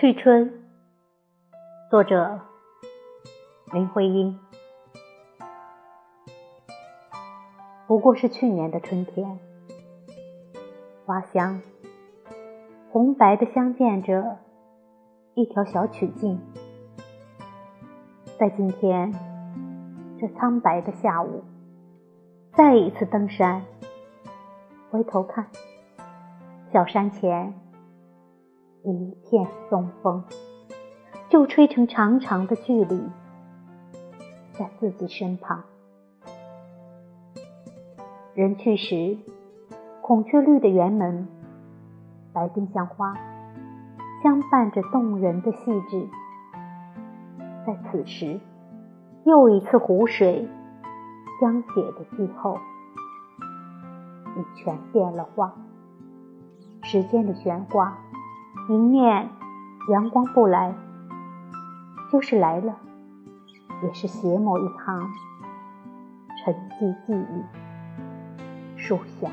去春，作者林徽因。不过是去年的春天，花香红白的相间着一条小曲径，在今天这苍白的下午，再一次登山，回头看，小山前。一片松风，就吹成长长的距离，在自己身旁。人去时，孔雀绿的园门，白丁香花，相伴着动人的细致。在此时，又一次湖水将解的季候，已全变了化。时间的悬挂。迎面阳光不来，就是来了，也是写某一行沉寂记忆，树下。